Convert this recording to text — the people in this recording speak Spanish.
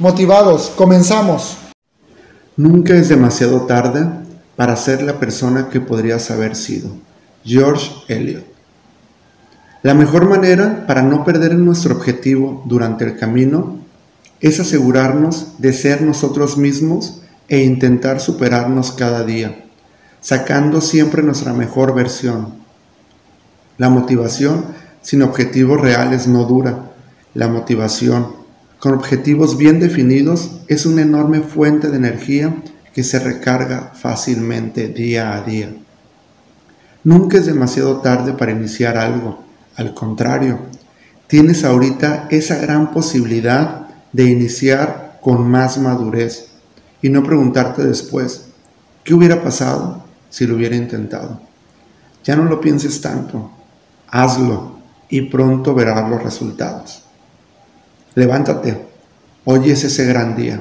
Motivados, comenzamos. Nunca es demasiado tarde para ser la persona que podrías haber sido. George Eliot. La mejor manera para no perder nuestro objetivo durante el camino es asegurarnos de ser nosotros mismos e intentar superarnos cada día, sacando siempre nuestra mejor versión. La motivación sin objetivos reales no dura. La motivación con objetivos bien definidos es una enorme fuente de energía que se recarga fácilmente día a día. Nunca es demasiado tarde para iniciar algo, al contrario, tienes ahorita esa gran posibilidad de iniciar con más madurez y no preguntarte después, ¿qué hubiera pasado si lo hubiera intentado? Ya no lo pienses tanto, hazlo y pronto verás los resultados. Levántate, hoy es ese gran día.